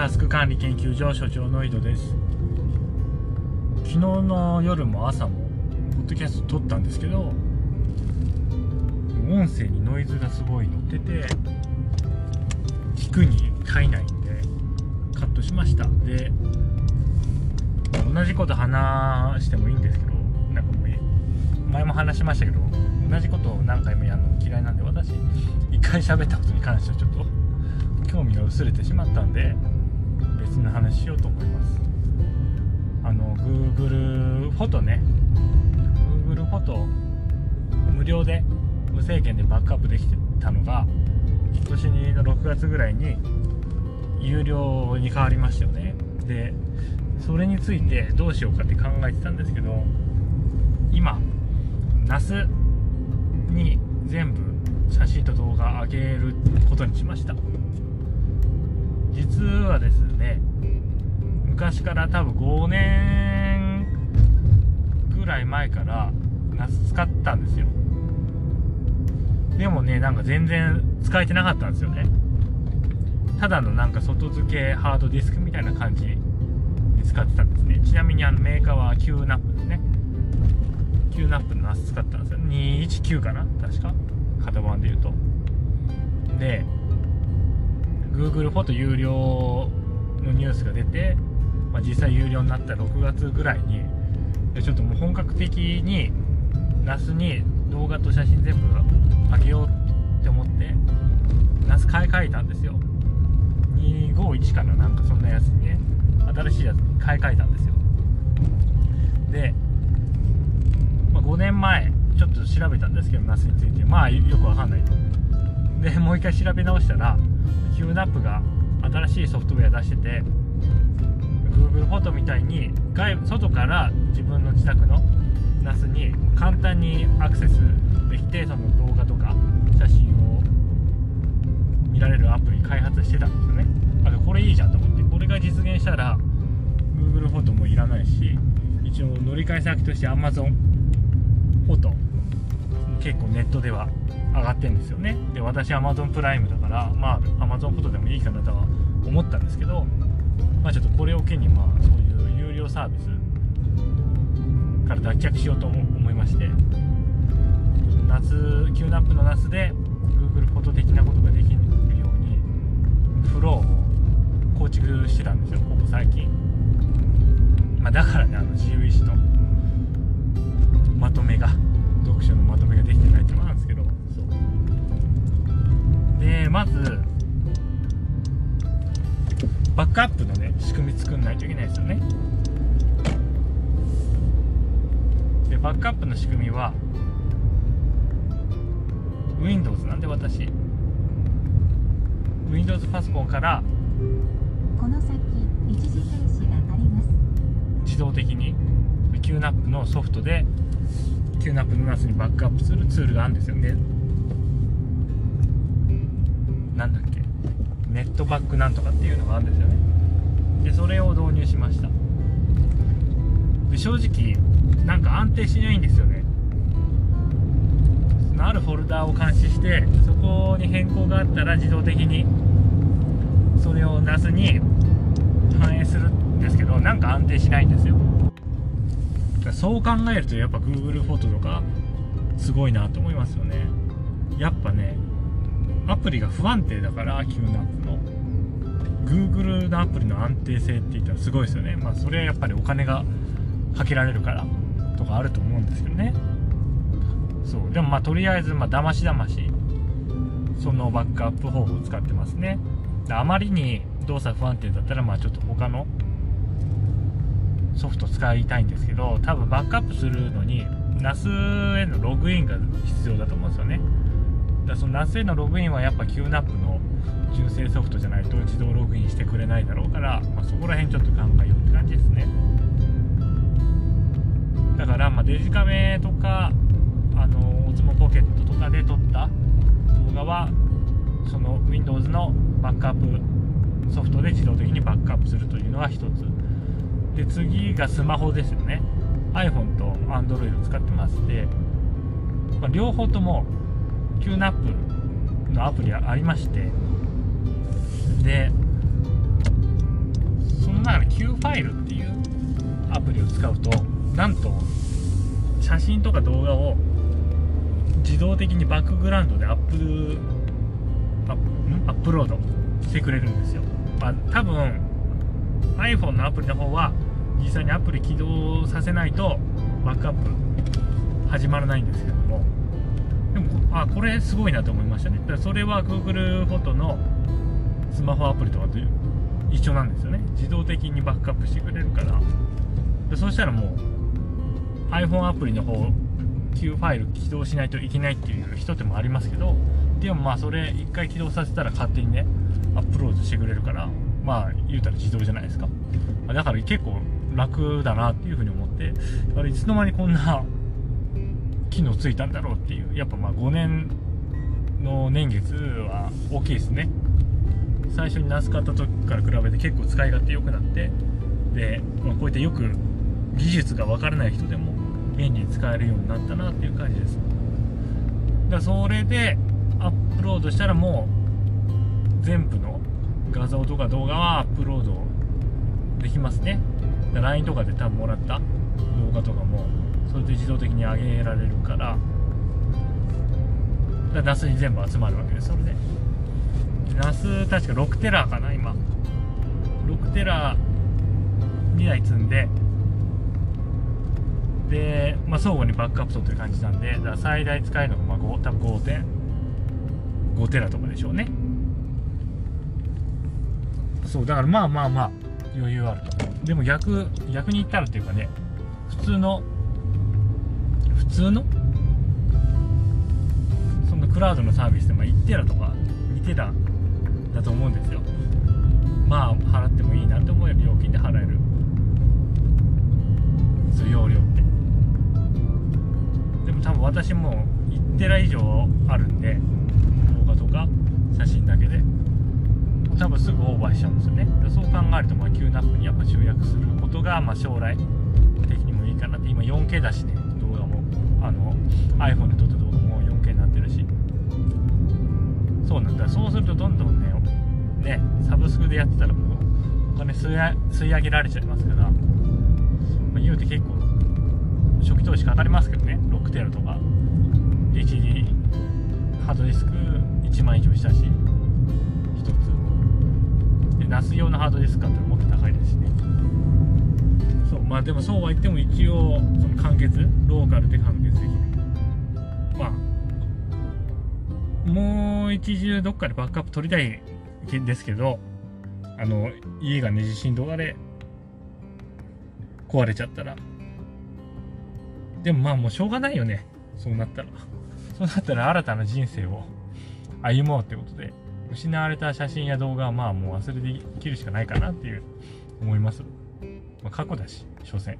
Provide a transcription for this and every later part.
タスク管理研究所所長の井戸です。昨日の夜も朝もポッドキャスト撮ったんですけど音声にノイズがすごい乗ってて聞くに耐えないんでカットしました。で同じこと話してもいいんですけどなんかもう前も話しましたけど同じことを何回もやるの嫌いなんで私一回喋ったことに関してはちょっと興味が薄れてしまったんで別の話しようと思います。あの Google フォトね。Google フォト無料で無制限でバックアップできてたのが今年の6月ぐらいに有料に変わりましたよね。でそれについてどうしようかって考えてたんですけど今 NAS に全部写真と動画上げることにしました。実はですね昔から多分5年ぐらい前から夏使ったんですよ。でもねなんか全然使えてなかったんですよね。ただのなんか外付けハードディスクみたいな感じに使ってたんですね。ちなみにあのメーカーは QNAP ですね。QNAP の NAS 使ったんですよ。219かな？確か。型番で言うと。で Google フォト有料のニュースが出て、まあ、実際有料になった6月ぐらいにちょっともう本格的に NAS に動画と写真全部上げようって思って NAS 買い替えたんですよ。251かななんかそんなやつにね新しいやつに買い替えたんですよ。で、まあ、5年前ちょっと調べたんですけど NAS について。まあよくわかんないと。でもう一回調べ直したら QNAP が新しいソフトウェア出してて Google フォトみたいに外外から自分の自宅の NAS に簡単にアクセスできてその動画とか写真を見られるアプリ開発してたんですよね。あこれいいじゃんと思ってこれが実現したら Google フォトもいらないし一応乗り換え先として Amazon フォト結構ネットでは上がってんですよね。で私 Amazon プライムだからまあ Amazon フォトでもいいかなとは思ったんですけどまあちょっとこれを機にまあそういう有料サービスから脱却しようと思いまして夏 QNAP の夏で Google フォト的なことができるようにフローを構築してたんですよここ最近。まあだからねあの自由意志のまとめが読書のまとめができてないってのもあるんですけどでまずバックアップのね仕組み作んないといけないですよね。でバックアップの仕組みは Windows なんで私。Windows パソコンからこの先一時停止があります。自動的に QNAP のソフトで QNAP の NAS にバックアップするツールがあるんですよ。ねトバックなんとかっていうのがあるんですよね。でそれを導入しました。で正直なんか安定しないんですよね。そのあるフォルダを監視してそこに変更があったら自動的にそれを NAS に反映するんですけどなんか安定しないんですよ。そう考えるとやっぱ Google フォトとかすごいなと思いますよね。やっぱねアプリが不安定だから QNAP の Google のアプリの安定性って言ったらすごいですよね。まあそれはやっぱりお金がかけられるからとかあると思うんですけどね。そう。でもまあとりあえずまあだましだましそのバックアップ方法を使ってますね。あまりに動作不安定だったらまあちょっと他のソフト使いたいんですけど多分バックアップするのに NAS へのログインが必要だと思うんですよね。だその NAS へのログインはやっぱ QNAP の純正ソフトじゃないと自動ログインしてくれないだろうから、まあ、そこら辺ちょっと考えようって感じですね。だからまあデジカメとかあの Osmo ポケットとかで撮った動画はその Windows のバックアップソフトで自動的にバックアップするというのが一つ。で次がスマホですよね。iPhone と Android を使ってまして、まあ、両方とも QNAP のアプリありましてでその中で Q ファイルっていうアプリを使うとなんと写真とか動画を自動的にバックグラウンドでアップアップアップロードしてくれるんですよ、まあ、多分 iPhone のアプリの方は実際にアプリ起動させないとバックアップ始まらないんですけども。でもあこれすごいなと思いましたね。だからそれは Google フォトのスマホアプリとかと一緒なんですよね。自動的にバックアップしてくれるから。でそしたらもう iPhone アプリの方 Q ファイル起動しないといけないっていう一手もありますけどでもまあそれ一回起動させたら勝手にねアップロードしてくれるからまあ言うたら自動じゃないですか。だから結構楽だなっていうふうに思ってあれいつの間にこんな 機能ついたんだろうっていう。やっぱまあ5年の年月は大きいですね。最初にナス買った時から比べて結構使い勝手良くなってで、まあ、こうやってよく技術が分からない人でも便利に使えるようになったなっていう感じです。だそれでアップロードしたらもう全部の画像とか動画はアップロードできますね。LINE とかで多分もらった動画とかもそれで自動的に上げられるからだナスに全部集まるわけですそれでナス確か6テラかな今。6テラ2台積んで。で、まあ、相互にバックアップ取ってる感じなんでだ最大使えるのがまあ5多分5.5テラとかでしょうね。そうだからまあまあまあ余裕あると。でも逆逆に言ったらっていうかね普通の普通の？そのクラウドのサービスでまあ1テラとか2テラだと思うんですよ。まあ払ってもいいなって思える料金で払える。そういう容量って。でも多分私も1テラ以上あるんで動画とか写真だけで。多分すぐオーバーしちゃうんですよね。そう考えるとまあ Q ナップにやっぱ集約することがまあ将来的にもいいかなって。今 4K だしね動画も。あの iPhone で撮った動画も 4K になってるし。そうなんだ。そうするとどんどんねねサブスクでやってたらもうお金吸い上げられちゃいますから、まあ、言うて結構初期投資かかりますけどね6テラとか。HD ハードディスク1万以上したし1つ。で NAS 用のハードディスク買ったらもっと高いですしね。そうまあでもそうは言っても一応その完結ローカルで完結できる。まあもう一重どっかでバックアップ取りたいですけどあの家がね地震とかで壊れちゃったら。でもまあもうしょうがないよね。そうなったら。そうなったら新たな人生を歩もうってことで失われた写真や動画はまあもう忘れて生きるしかないかなっていう思います、まあ、過去だし所詮。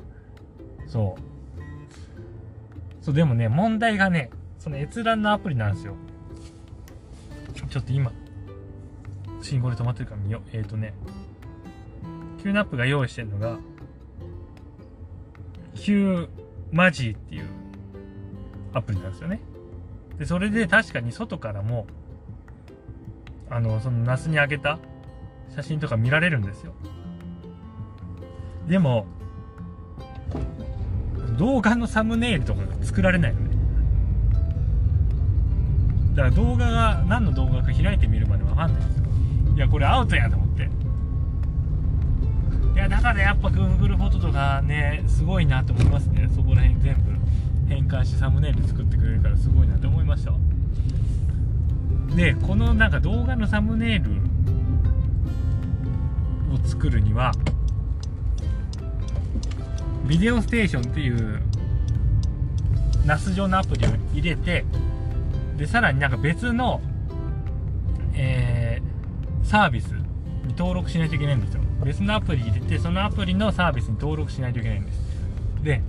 そう。そうでもね問題がねその閲覧のアプリなんですよ。ちょっと今信号で止まってるから見よう。えっ、ー、とね Q ナップが用意してるのが Q マジーっていうアプリなんですよね。でそれで確かに外からもあのその NAS に上げた写真とか見られるんですよ。でも動画のサムネイルとかが作られないのね。だから動画が何の動画か開いてみるまでわかんないんですよ。やこれアウトやと思って。いやだからやっぱ Google フォトとかねすごいなと思いますね。そこら辺全部変換してサムネイル作ってくれるからすごいなと思いましたでこのなんか動画のサムネイルを作るにはビデオステーションっていう NAS 上のアプリを入れてでさらになんか別の、えー、サービスに登録しないといけないんですよ。別のアプリ入れてそのアプリのサービスに登録しないといけないんです。で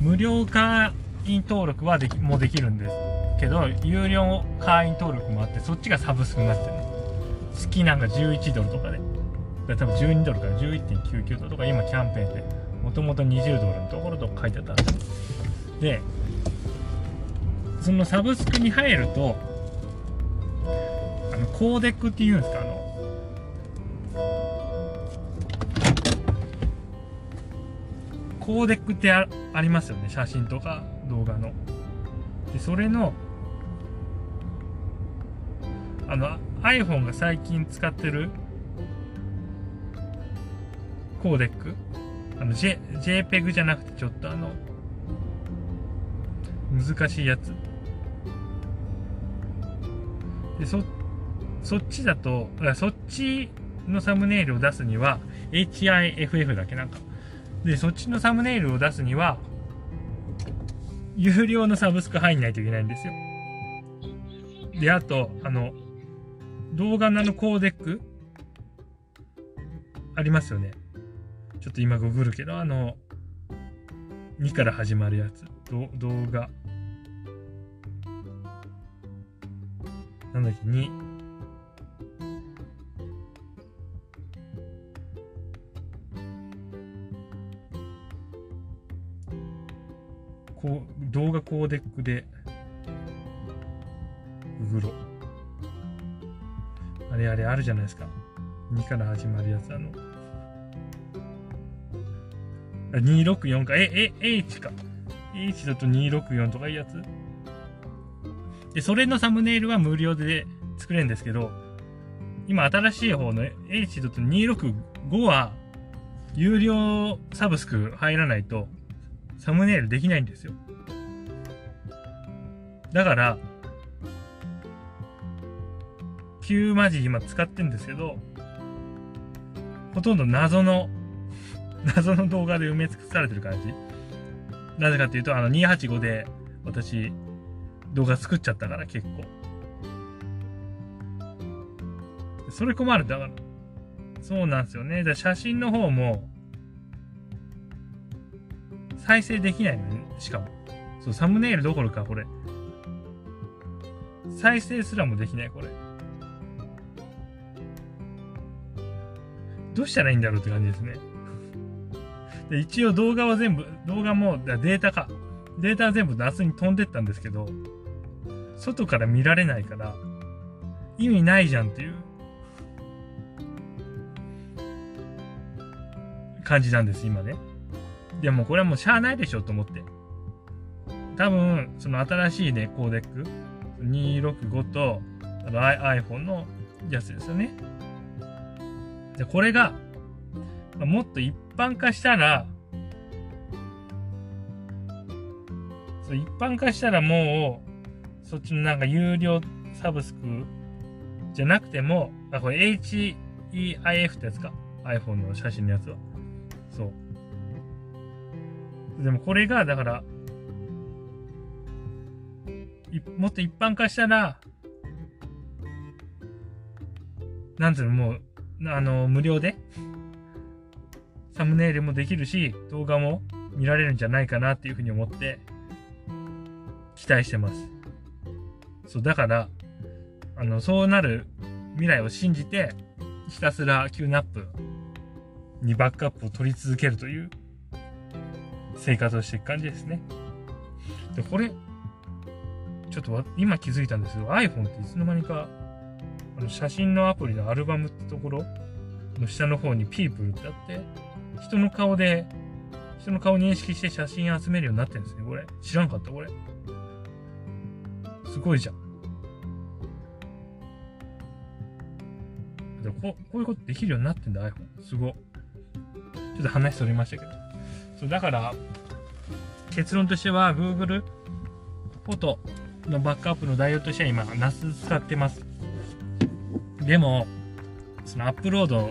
無料会員登録はできもうできるんですけど有料会員登録もあってそっちがサブスクになってる。月なんか11ドルとかで。だ多分12ドルから11.99ドルとか今キャンペーンでもともと20ドルのところと書いてあったんです。でそのサブスクに入るとあのコーデックっていうんですか？あのコーデックってあありますよね。写真とか動画の。で、それの、あの、iPhone が最近使ってるコーデックあの、J、JPEG じゃなくてちょっとあの、難しいやつ。で、そ、そっちだと、そっちのサムネイルを出すには、HIFF だけ？なんか。で、そっちのサムネイルを出すには、有料のサブスク入んないといけないんですよ。で、あと、あの、動画のあのコーデックありますよね。ちょっと今ググるけど、あの、2から始まるやつ。動画。なんだっけ、2。動画コーデックで、ググろ。あれあれあるじゃないですか。2から始まるやつ、あの。あ264か。え、え、H か。H だと264とかいうやつ？で、それのサムネイルは無料で作れるんですけど、今新しい方の H.265 は、有料サブスク入らないと、サムネイルできないんですよ。だから、Q マジ今使ってるんですけど、ほとんど謎の、謎の動画で埋め尽くされてる感じ。なぜかっていうと、あの285で私動画作っちゃったから結構。それ困る。だから、そうなんですよね。だ写真の方も、再生できないのね、しかも。そう、サムネイルどころか、これ。再生すらもできない、これ。どうしたらいいんだろうって感じですね。で一応動画は全部、動画もデータか。データは全部夏に飛んでったんですけど、外から見られないから、意味ないじゃんっていう感じなんです、今ね。でもこれはもうしゃあないでしょと思って。多分、その新しいね、コーデック、265と、iPhone のやつですよね。で、これが、まあ、もっと一般化したら、そう一般化したらもう、そっちのなんか有料サブスクじゃなくても、あ、これ HEIF ってやつか。iPhone の写真のやつは。そう。でもこれが、だから、もっと一般化したら、なんつうの、もう、あの、無料で、サムネイルもできるし、動画も見られるんじゃないかなっていうふうに思って、期待してます。そう、だから、あの、そうなる未来を信じて、ひたすら Q ナップにバックアップを取り続けるという生活をしていく感じですね。で、これ、ちょっと今気づいたんですけど、iPhone っていつの間にか、あの写真のアプリのアルバムってところの下の方に People ってあって、人の顔で、人の顔認識して写真集めるようになってるんですね、これ。知らんかった、これ。すごいじゃん。でここういうことできるようになってんだ、iPhone。すご。ちょっと話それましたけど。そう、だから、結論としては、Google フォトのバックアップの代用としては今、NAS 使ってます。でも、そのアップロード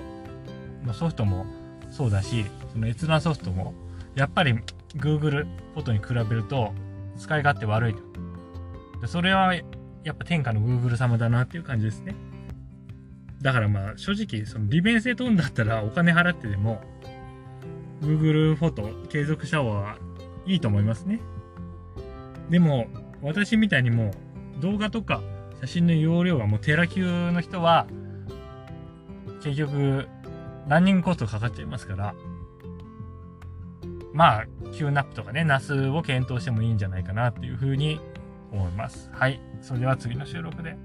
のソフトもそうだし、その閲覧ソフトも、やっぱり Google フォトに比べると使い勝手悪いと。でそれはやっぱ天下の Google 様だなっていう感じですね。だからまあ正直その利便性取るんだったらお金払ってでも Google フォト継続した方がいいと思いますね。でも私みたいにもう動画とか写真の容量がもうテラ級の人は結局ランニングコストかかっちゃいますからまあ Q ナップとかね NAS を検討してもいいんじゃないかなっていうふうに思います。はい。それでは次の収録で。